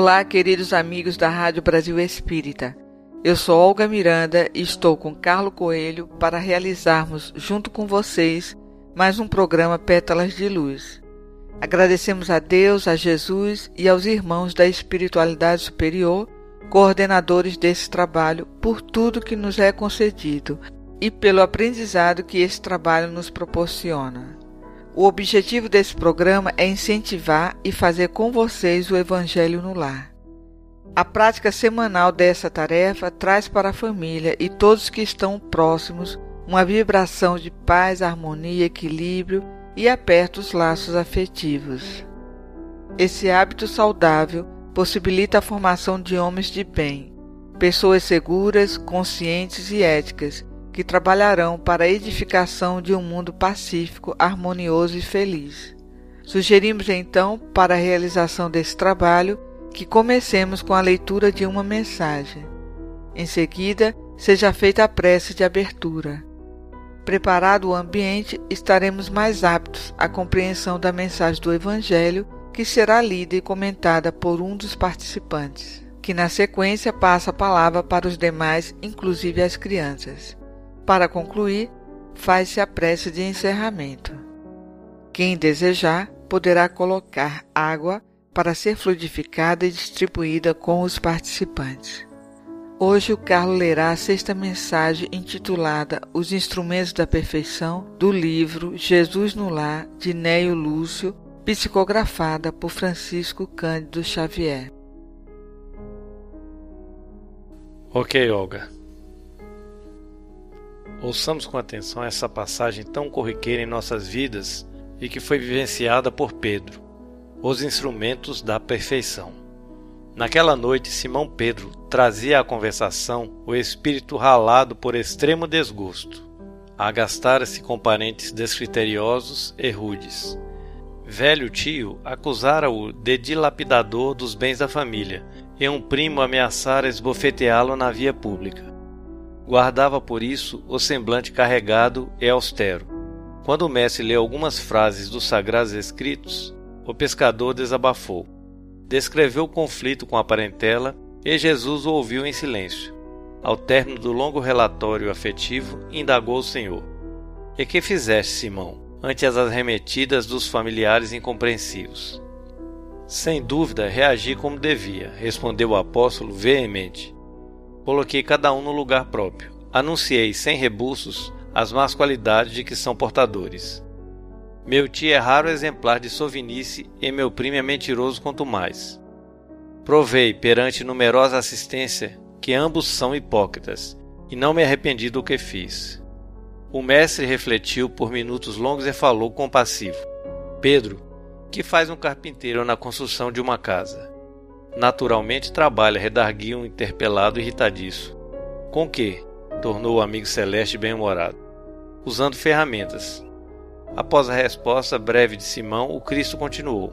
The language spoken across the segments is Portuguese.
Olá, queridos amigos da Rádio Brasil Espírita. Eu sou Olga Miranda e estou com Carlo Coelho para realizarmos, junto com vocês, mais um programa Pétalas de Luz. Agradecemos a Deus, a Jesus e aos irmãos da espiritualidade superior, coordenadores desse trabalho, por tudo que nos é concedido e pelo aprendizado que esse trabalho nos proporciona. O objetivo desse programa é incentivar e fazer com vocês o Evangelho no lar. A prática semanal dessa tarefa traz para a família e todos que estão próximos uma vibração de paz, harmonia, equilíbrio e aperta os laços afetivos. Esse hábito saudável possibilita a formação de homens de bem, pessoas seguras, conscientes e éticas, que trabalharão para a edificação de um mundo pacífico, harmonioso e feliz. Sugerimos então, para a realização desse trabalho, que comecemos com a leitura de uma mensagem. Em seguida, seja feita a prece de abertura. Preparado o ambiente, estaremos mais aptos à compreensão da mensagem do Evangelho, que será lida e comentada por um dos participantes, que na sequência passa a palavra para os demais, inclusive as crianças. Para concluir, faz-se a prece de encerramento. Quem desejar poderá colocar água para ser fluidificada e distribuída com os participantes. Hoje o Carlos lerá a sexta mensagem intitulada Os Instrumentos da Perfeição do livro Jesus no Lar de Neio Lúcio, psicografada por Francisco Cândido Xavier. Ok, Olga. Ouçamos com atenção essa passagem tão corriqueira em nossas vidas e que foi vivenciada por Pedro, os instrumentos da perfeição. Naquela noite, Simão Pedro trazia à conversação o espírito ralado por extremo desgosto. Agastara-se com parentes descriteriosos e rudes. Velho tio acusara-o de dilapidador dos bens da família, e um primo ameaçara esbofeteá-lo na via pública guardava por isso o semblante carregado e austero. Quando o mestre leu algumas frases dos sagrados escritos, o pescador desabafou. Descreveu o conflito com a parentela e Jesus o ouviu em silêncio. Ao término do longo relatório afetivo, indagou o Senhor: E que fizeste, Simão, ante as arremetidas dos familiares incompreensivos? Sem dúvida, reagi como devia, respondeu o apóstolo veemente. Coloquei cada um no lugar próprio. Anunciei, sem rebuços, as más qualidades de que são portadores. Meu tio é raro exemplar de sovinice e meu primo é mentiroso quanto mais. Provei, perante numerosa assistência, que ambos são hipócritas, e não me arrependi do que fiz. O mestre refletiu por minutos longos e falou compassivo: Pedro, que faz um carpinteiro na construção de uma casa? Naturalmente trabalha, redarguiu um interpelado irritadiço. Com que? tornou o amigo celeste bem-humorado. Usando ferramentas. Após a resposta breve de Simão, o Cristo continuou: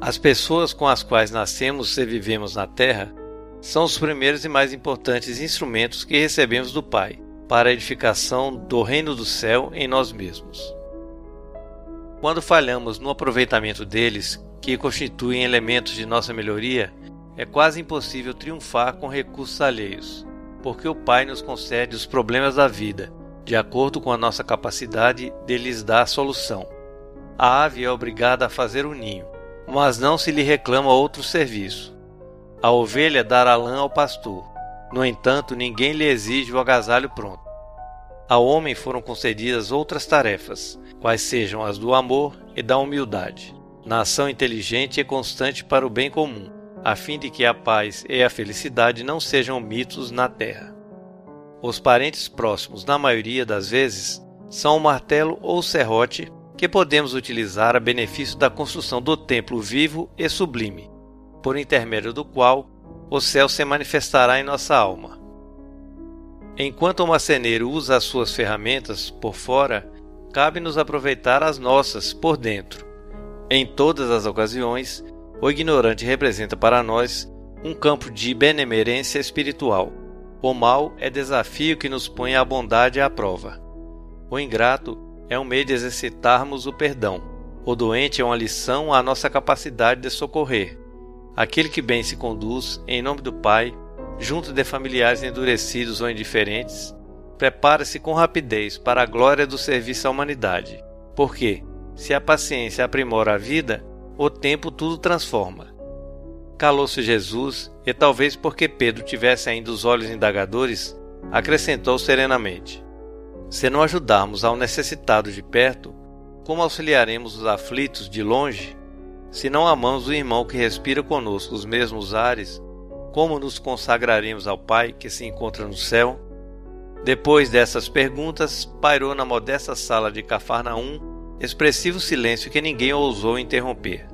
As pessoas com as quais nascemos e vivemos na terra são os primeiros e mais importantes instrumentos que recebemos do Pai para a edificação do reino do céu em nós mesmos. Quando falhamos no aproveitamento deles, que constituem elementos de nossa melhoria, é quase impossível triunfar com recursos alheios, porque o Pai nos concede os problemas da vida, de acordo com a nossa capacidade de lhes dar solução. A ave é obrigada a fazer o um ninho, mas não se lhe reclama outro serviço. A ovelha dará lã ao pastor, no entanto, ninguém lhe exige o agasalho pronto. Ao homem foram concedidas outras tarefas, quais sejam as do amor e da humildade, na ação inteligente e constante para o bem comum, a fim de que a paz e a felicidade não sejam mitos na terra. Os parentes próximos, na maioria das vezes, são o martelo ou o serrote que podemos utilizar a benefício da construção do templo vivo e sublime, por intermédio do qual o céu se manifestará em nossa alma. Enquanto o marceneiro usa as suas ferramentas por fora, cabe-nos aproveitar as nossas por dentro. Em todas as ocasiões, o ignorante representa para nós um campo de benemerência espiritual. O mal é desafio que nos põe a bondade à prova. O ingrato é um meio de exercitarmos o perdão. O doente é uma lição à nossa capacidade de socorrer. Aquele que bem se conduz, em nome do Pai, junto de familiares endurecidos ou indiferentes, prepara-se com rapidez para a glória do serviço à humanidade. Porque, se a paciência aprimora a vida, o tempo tudo transforma. Calou-se Jesus, e talvez porque Pedro tivesse ainda os olhos indagadores, acrescentou serenamente: Se não ajudarmos ao necessitado de perto, como auxiliaremos os aflitos de longe? Se não amamos o irmão que respira conosco os mesmos ares, como nos consagraremos ao Pai que se encontra no céu? Depois dessas perguntas, pairou na modesta sala de Cafarnaum expressivo silêncio que ninguém ousou interromper.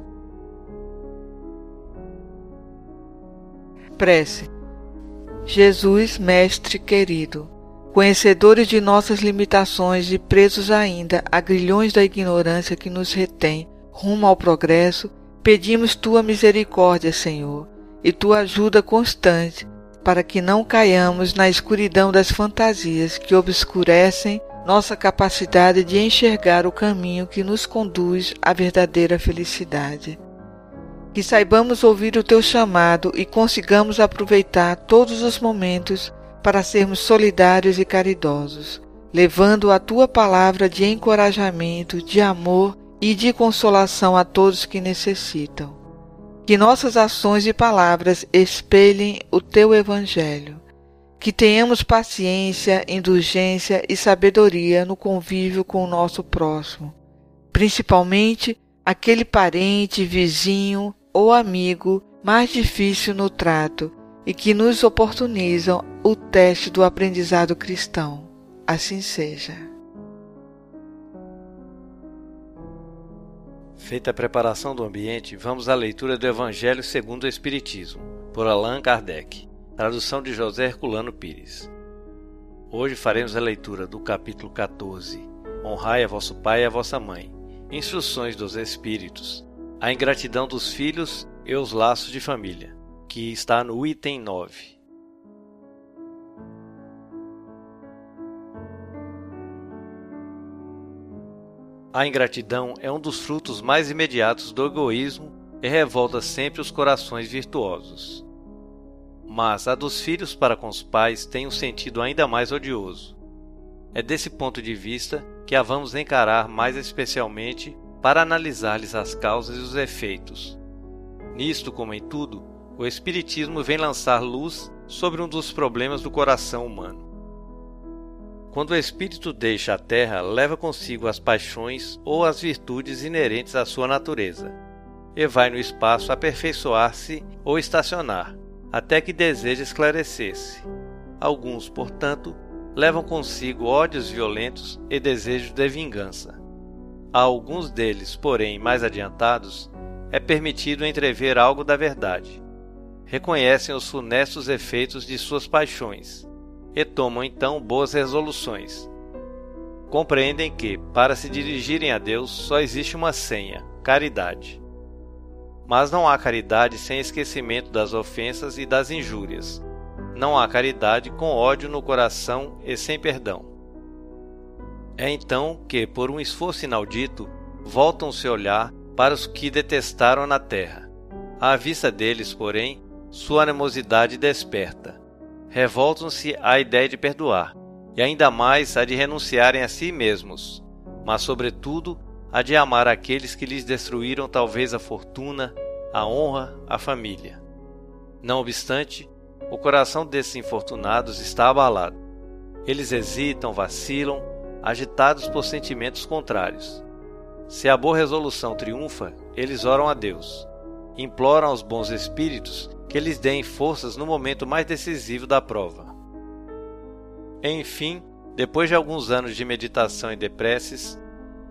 Prece. Jesus, Mestre querido, conhecedores de nossas limitações e presos ainda a grilhões da ignorância que nos retém rumo ao progresso, pedimos tua misericórdia, Senhor, e tua ajuda constante para que não caiamos na escuridão das fantasias que obscurecem nossa capacidade de enxergar o caminho que nos conduz à verdadeira felicidade. Que saibamos ouvir o teu chamado e consigamos aproveitar todos os momentos para sermos solidários e caridosos, levando a tua palavra de encorajamento, de amor e de consolação a todos que necessitam. Que nossas ações e palavras espelhem o teu Evangelho. Que tenhamos paciência, indulgência e sabedoria no convívio com o nosso próximo, principalmente aquele parente, vizinho ou amigo mais difícil no trato e que nos oportunizam o teste do aprendizado cristão. Assim seja. Feita a preparação do ambiente, vamos à leitura do Evangelho segundo o Espiritismo, por Allan Kardec, tradução de José Herculano Pires. Hoje faremos a leitura do capítulo 14, Honrai a vosso pai e a vossa mãe, Instruções dos Espíritos, a ingratidão dos filhos e os laços de família, que está no item 9. A ingratidão é um dos frutos mais imediatos do egoísmo e revolta sempre os corações virtuosos. Mas a dos filhos para com os pais tem um sentido ainda mais odioso. É desse ponto de vista que a vamos encarar mais especialmente para analisar-lhes as causas e os efeitos. Nisto, como em tudo, o Espiritismo vem lançar luz sobre um dos problemas do coração humano. Quando o espírito deixa a terra, leva consigo as paixões ou as virtudes inerentes à sua natureza, e vai no espaço aperfeiçoar-se ou estacionar, até que deseja esclarecer-se. Alguns, portanto, levam consigo ódios violentos e desejos de vingança. A alguns deles, porém, mais adiantados, é permitido entrever algo da verdade. Reconhecem os funestos efeitos de suas paixões e tomam então boas resoluções. Compreendem que, para se dirigirem a Deus, só existe uma senha: caridade. Mas não há caridade sem esquecimento das ofensas e das injúrias. Não há caridade com ódio no coração e sem perdão. É então que, por um esforço inaudito, voltam se olhar para os que detestaram na terra. À vista deles, porém, sua animosidade desperta revoltam-se à ideia de perdoar, e ainda mais a de renunciarem a si mesmos, mas, sobretudo, a de amar aqueles que lhes destruíram talvez a fortuna, a honra, a família. Não obstante, o coração desses infortunados está abalado. Eles hesitam, vacilam, agitados por sentimentos contrários. Se a boa resolução triunfa, eles oram a Deus, imploram aos bons espíritos que lhes deem forças no momento mais decisivo da prova. Enfim, depois de alguns anos de meditação e de preces,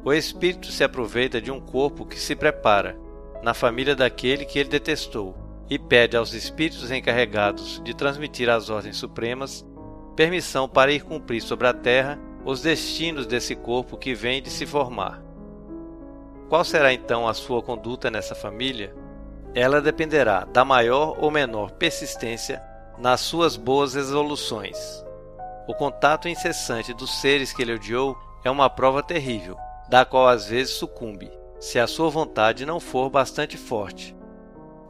o espírito se aproveita de um corpo que se prepara, na família daquele que ele detestou, e pede aos espíritos encarregados de transmitir às ordens supremas permissão para ir cumprir sobre a terra os destinos desse corpo que vem de se formar. Qual será então a sua conduta nessa família? Ela dependerá da maior ou menor persistência nas suas boas resoluções. O contato incessante dos seres que ele odiou é uma prova terrível, da qual às vezes sucumbe, se a sua vontade não for bastante forte.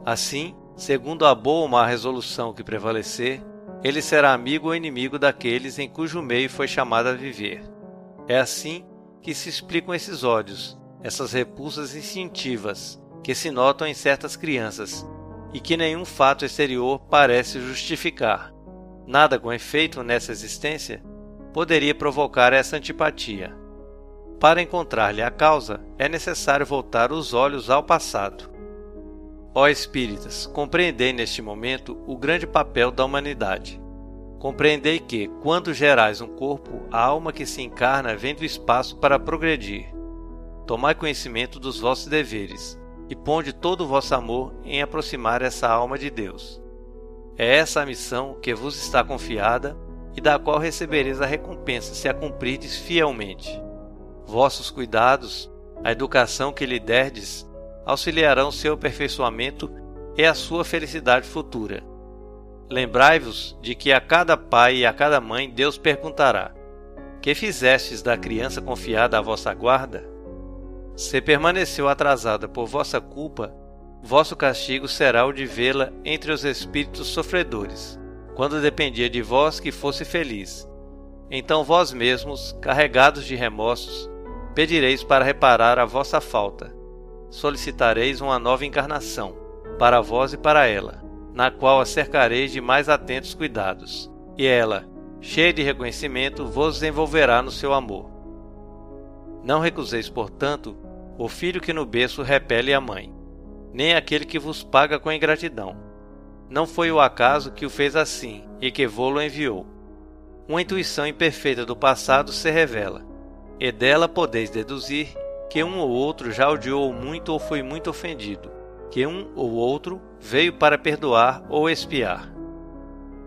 Assim, segundo a boa ou má resolução que prevalecer, ele será amigo ou inimigo daqueles em cujo meio foi chamado a viver. É assim que se explicam esses ódios, essas repulsas instintivas que se notam em certas crianças e que nenhum fato exterior parece justificar. Nada com efeito nessa existência poderia provocar essa antipatia. Para encontrar-lhe a causa, é necessário voltar os olhos ao passado. Ó espíritas, compreendei neste momento o grande papel da humanidade. Compreendei que, quando gerais um corpo, a alma que se encarna vem do espaço para progredir. Tomai conhecimento dos vossos deveres, e ponde todo o vosso amor em aproximar essa alma de Deus. É essa a missão que vos está confiada e da qual recebereis a recompensa se a cumprirdes fielmente. Vossos cuidados, a educação que lhe derdes, auxiliarão seu aperfeiçoamento e a sua felicidade futura. Lembrai-vos de que a cada pai e a cada mãe Deus perguntará: Que fizestes da criança confiada à vossa guarda? Se permaneceu atrasada por vossa culpa, vosso castigo será o de vê-la entre os espíritos sofredores, quando dependia de vós que fosse feliz. Então vós mesmos, carregados de remorsos, pedireis para reparar a vossa falta solicitareis uma nova encarnação, para vós e para ela, na qual a cercareis de mais atentos cuidados, e ela, cheia de reconhecimento, vos envolverá no seu amor. Não recuseis, portanto, o filho que no berço repele a mãe, nem aquele que vos paga com ingratidão. Não foi o acaso que o fez assim e que vô-lo enviou. Uma intuição imperfeita do passado se revela, e dela podeis deduzir que um ou outro já odiou muito ou foi muito ofendido, que um ou outro veio para perdoar ou expiar.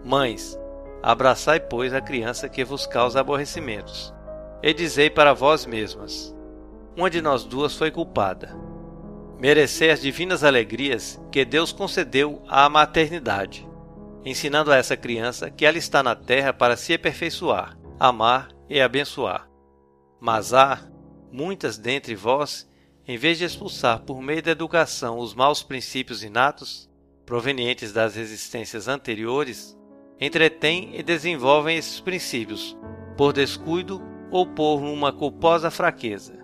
Mães, abraçai, pois, a criança que vos causa aborrecimentos, e dizei para vós mesmas: Uma de nós duas foi culpada. Merecei as divinas alegrias que Deus concedeu à maternidade, ensinando a essa criança que ela está na terra para se aperfeiçoar, amar e abençoar. Mas há, muitas dentre vós, em vez de expulsar por meio da educação os maus princípios inatos, provenientes das resistências anteriores, entretêm e desenvolvem esses princípios, por descuido ou por uma culposa fraqueza.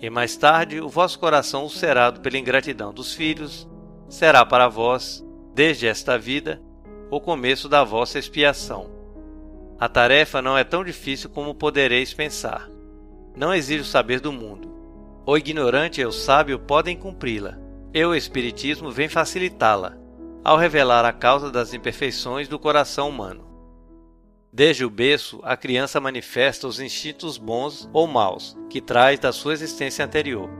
E mais tarde o vosso coração ulcerado pela ingratidão dos filhos será para vós, desde esta vida, o começo da vossa expiação. A tarefa não é tão difícil como podereis pensar não exige o saber do mundo. O ignorante e o sábio podem cumpri-la, e o Espiritismo vem facilitá-la, ao revelar a causa das imperfeições do coração humano. Desde o berço, a criança manifesta os instintos bons ou maus que traz da sua existência anterior.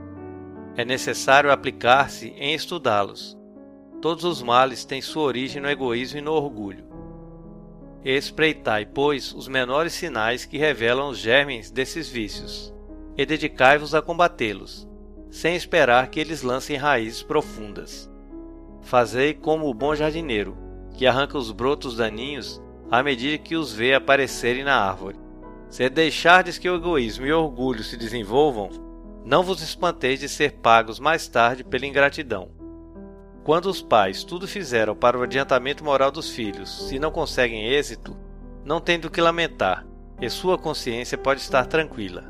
É necessário aplicar-se em estudá-los. Todos os males têm sua origem no egoísmo e no orgulho. Espreitai, pois, os menores sinais que revelam os germes desses vícios, e dedicai-vos a combatê-los, sem esperar que eles lancem raízes profundas. Fazei como o bom jardineiro, que arranca os brotos daninhos à medida que os vê aparecerem na árvore. Se deixardes que o egoísmo e o orgulho se desenvolvam, não vos espanteis de ser pagos mais tarde pela ingratidão quando os pais tudo fizeram para o adiantamento moral dos filhos, se não conseguem êxito, não tem do que lamentar, e sua consciência pode estar tranquila.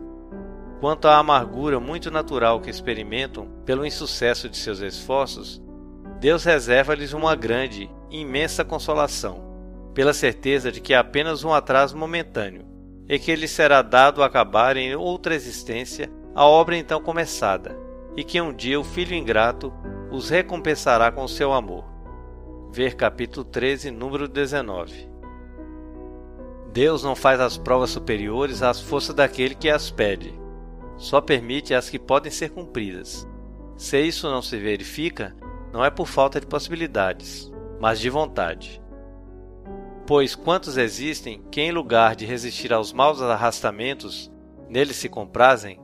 Quanto à amargura muito natural que experimentam pelo insucesso de seus esforços, Deus reserva-lhes uma grande, imensa consolação, pela certeza de que é apenas um atraso momentâneo, e que lhes será dado acabar em outra existência a obra então começada, e que um dia o filho ingrato os recompensará com seu amor. Ver capítulo 13, número 19. Deus não faz as provas superiores às forças daquele que as pede. Só permite as que podem ser cumpridas. Se isso não se verifica, não é por falta de possibilidades, mas de vontade. Pois quantos existem que, em lugar de resistir aos maus arrastamentos, neles se comprazem,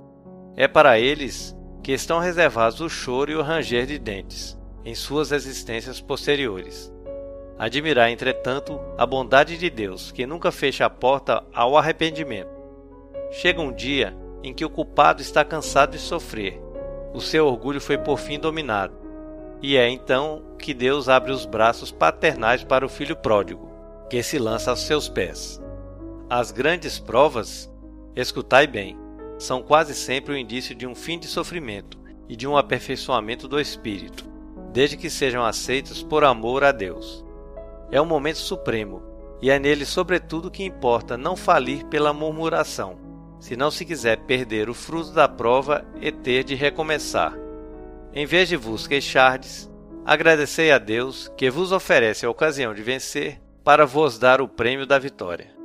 é para eles que estão reservados o choro e o ranger de dentes em suas existências posteriores. Admirar, entretanto, a bondade de Deus, que nunca fecha a porta ao arrependimento. Chega um dia em que o culpado está cansado de sofrer, o seu orgulho foi por fim dominado, e é então que Deus abre os braços paternais para o filho pródigo, que se lança aos seus pés. As grandes provas, escutai bem, são quase sempre o indício de um fim de sofrimento e de um aperfeiçoamento do espírito, desde que sejam aceitos por amor a Deus é um momento supremo, e é nele, sobretudo, que importa não falir pela murmuração, se não se quiser perder o fruto da prova e ter de recomeçar. Em vez de vos queixardes, agradecei a Deus que vos oferece a ocasião de vencer para vos dar o prêmio da vitória.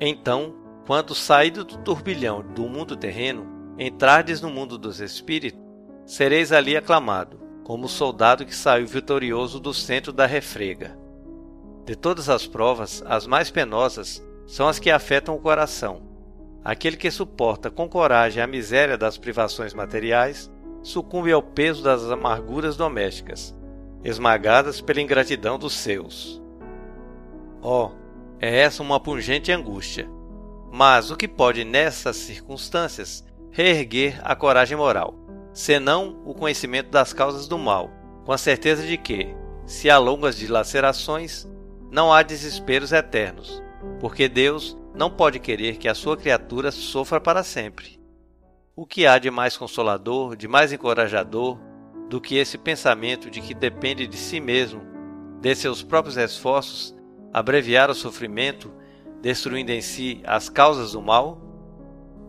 Então, quando saído do turbilhão do mundo terreno, entrardes no mundo dos espíritos, sereis ali aclamado, como o soldado que saiu vitorioso do centro da refrega. De todas as provas, as mais penosas são as que afetam o coração. Aquele que suporta com coragem a miséria das privações materiais sucumbe ao peso das amarguras domésticas, esmagadas pela ingratidão dos seus. Oh, é essa uma pungente angústia. Mas o que pode, nessas circunstâncias, reerguer a coragem moral, senão o conhecimento das causas do mal, com a certeza de que, se há longas dilacerações, não há desesperos eternos, porque Deus não pode querer que a sua criatura sofra para sempre. O que há de mais consolador, de mais encorajador, do que esse pensamento de que depende de si mesmo, de seus próprios esforços, abreviar o sofrimento, destruindo em si as causas do mal?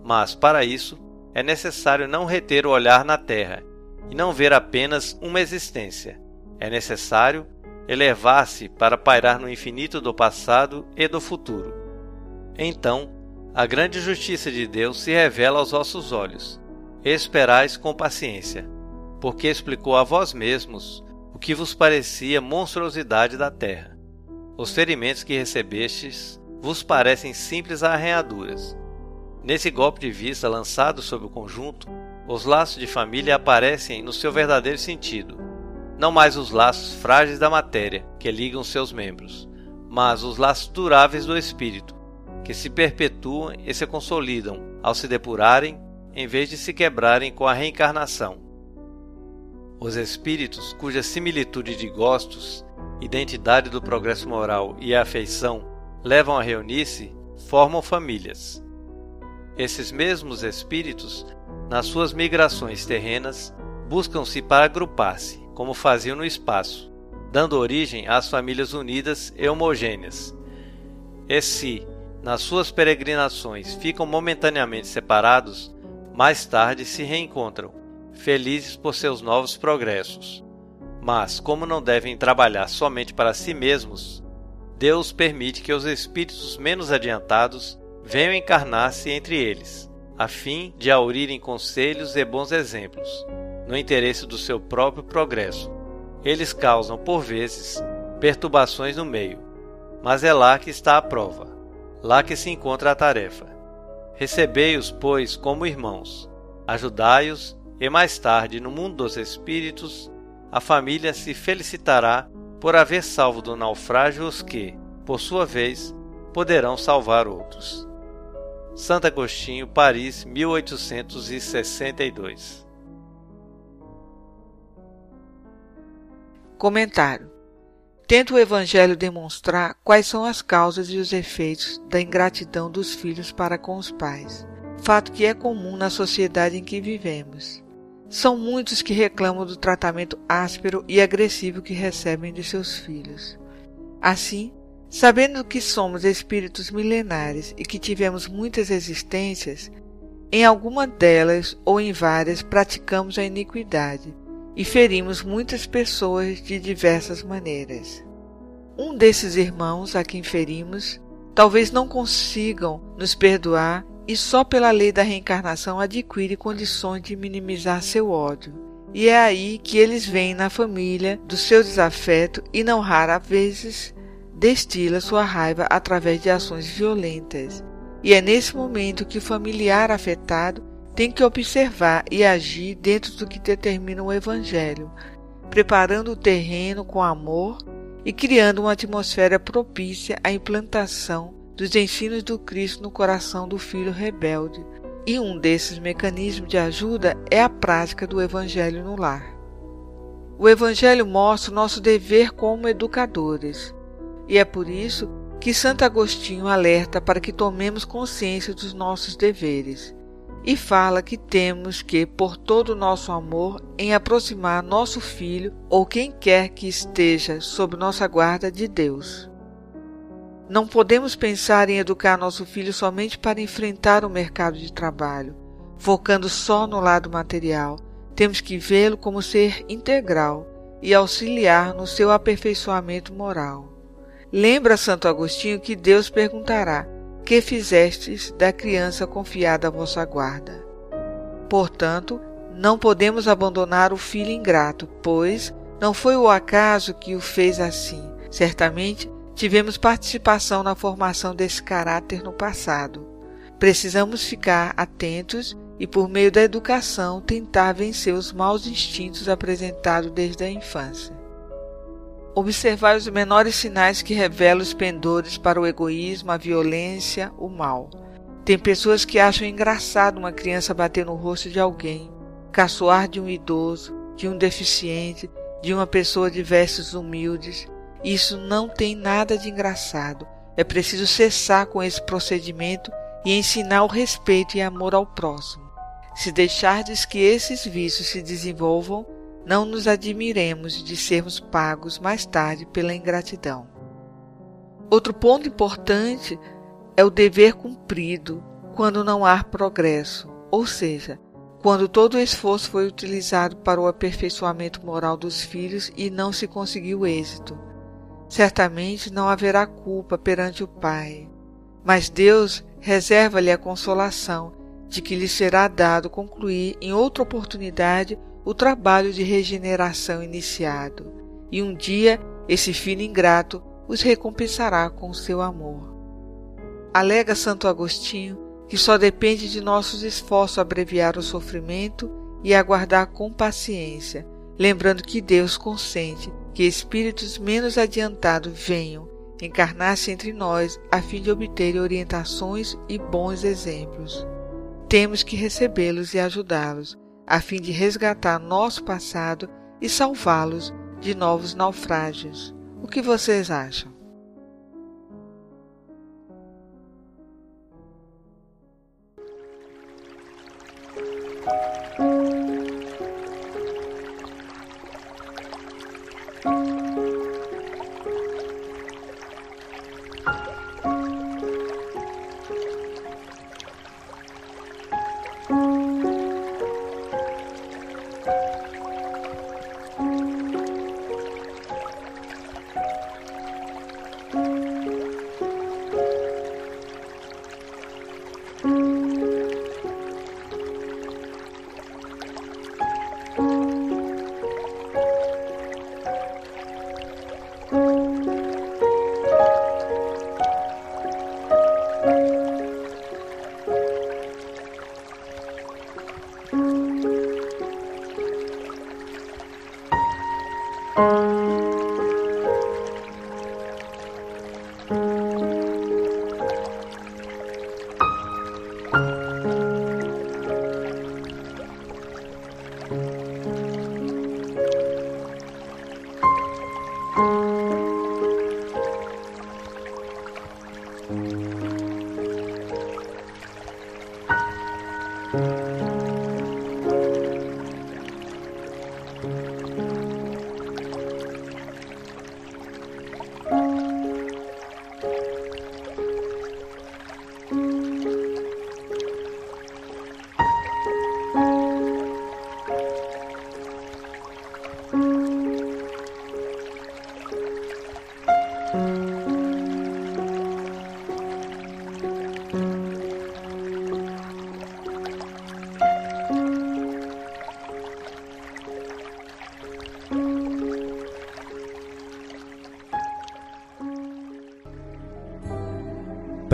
Mas, para isso, é necessário não reter o olhar na terra e não ver apenas uma existência. É necessário elevar-se para pairar no infinito do passado e do futuro. Então, a grande justiça de Deus se revela aos vossos olhos. Esperais com paciência, porque explicou a vós mesmos o que vos parecia monstruosidade da terra. Os ferimentos que recebestes vos parecem simples arranhaduras. Nesse golpe de vista lançado sobre o conjunto, os laços de família aparecem no seu verdadeiro sentido não mais os laços frágeis da matéria que ligam seus membros, mas os laços duráveis do espírito, que se perpetuam e se consolidam ao se depurarem em vez de se quebrarem com a reencarnação. Os espíritos cuja similitude de gostos, identidade do progresso moral e afeição levam a reunir-se, formam famílias. Esses mesmos espíritos, nas suas migrações terrenas, buscam-se para agrupar-se, como faziam no espaço, dando origem às famílias unidas e homogêneas. E se, nas suas peregrinações, ficam momentaneamente separados, mais tarde se reencontram, felizes por seus novos progressos. Mas, como não devem trabalhar somente para si mesmos, Deus permite que os espíritos menos adiantados venham encarnar-se entre eles, a fim de aurirem conselhos e bons exemplos no interesse do seu próprio progresso. Eles causam, por vezes, perturbações no meio, mas é lá que está a prova, lá que se encontra a tarefa. Recebei-os, pois, como irmãos, ajudai-os, e mais tarde, no mundo dos espíritos, a família se felicitará por haver salvo do naufrágio os que, por sua vez, poderão salvar outros. Santo Agostinho, Paris, 1862 Comentário. Tenta o Evangelho demonstrar quais são as causas e os efeitos da ingratidão dos filhos para com os pais, fato que é comum na sociedade em que vivemos. São muitos que reclamam do tratamento áspero e agressivo que recebem de seus filhos. Assim, sabendo que somos espíritos milenares e que tivemos muitas existências, em alguma delas ou em várias praticamos a iniquidade e ferimos muitas pessoas de diversas maneiras. Um desses irmãos a quem ferimos talvez não consigam nos perdoar e só pela lei da reencarnação adquire condições de minimizar seu ódio. E é aí que eles veem na família do seu desafeto e não raras vezes destila sua raiva através de ações violentas. E é nesse momento que o familiar afetado tem que observar e agir dentro do que determina o Evangelho, preparando o terreno com amor e criando uma atmosfera propícia à implantação dos ensinos do Cristo no coração do filho rebelde. E um desses mecanismos de ajuda é a prática do Evangelho no lar. O Evangelho mostra o nosso dever como educadores, e é por isso que Santo Agostinho alerta para que tomemos consciência dos nossos deveres e fala que temos que, por todo o nosso amor, em aproximar nosso filho ou quem quer que esteja sob nossa guarda de Deus. Não podemos pensar em educar nosso filho somente para enfrentar o mercado de trabalho, focando só no lado material. Temos que vê-lo como ser integral e auxiliar no seu aperfeiçoamento moral. Lembra Santo Agostinho que Deus perguntará: que fizestes da criança confiada à vossa guarda. Portanto, não podemos abandonar o filho ingrato, pois não foi o acaso que o fez assim. Certamente tivemos participação na formação desse caráter no passado. Precisamos ficar atentos e, por meio da educação, tentar vencer os maus instintos apresentados desde a infância. Observai os menores sinais que revelam os pendores para o egoísmo, a violência, o mal. Tem pessoas que acham engraçado uma criança bater no rosto de alguém, caçoar de um idoso, de um deficiente, de uma pessoa de vestes humildes. Isso não tem nada de engraçado. É preciso cessar com esse procedimento e ensinar o respeito e amor ao próximo. Se deixardes que esses vícios se desenvolvam, não nos admiremos de sermos pagos mais tarde pela ingratidão. Outro ponto importante é o dever cumprido quando não há progresso, ou seja, quando todo o esforço foi utilizado para o aperfeiçoamento moral dos filhos e não se conseguiu êxito. Certamente não haverá culpa perante o Pai, mas Deus reserva-lhe a consolação de que lhe será dado concluir em outra oportunidade o trabalho de regeneração iniciado, e um dia esse filho ingrato os recompensará com seu amor. Alega Santo Agostinho que só depende de nossos esforços abreviar o sofrimento e aguardar com paciência, lembrando que Deus consente que espíritos menos adiantados venham encarnar-se entre nós a fim de obter orientações e bons exemplos. Temos que recebê-los e ajudá-los, a fim de resgatar nosso passado e salvá-los de novos naufrágios. O que vocês acham?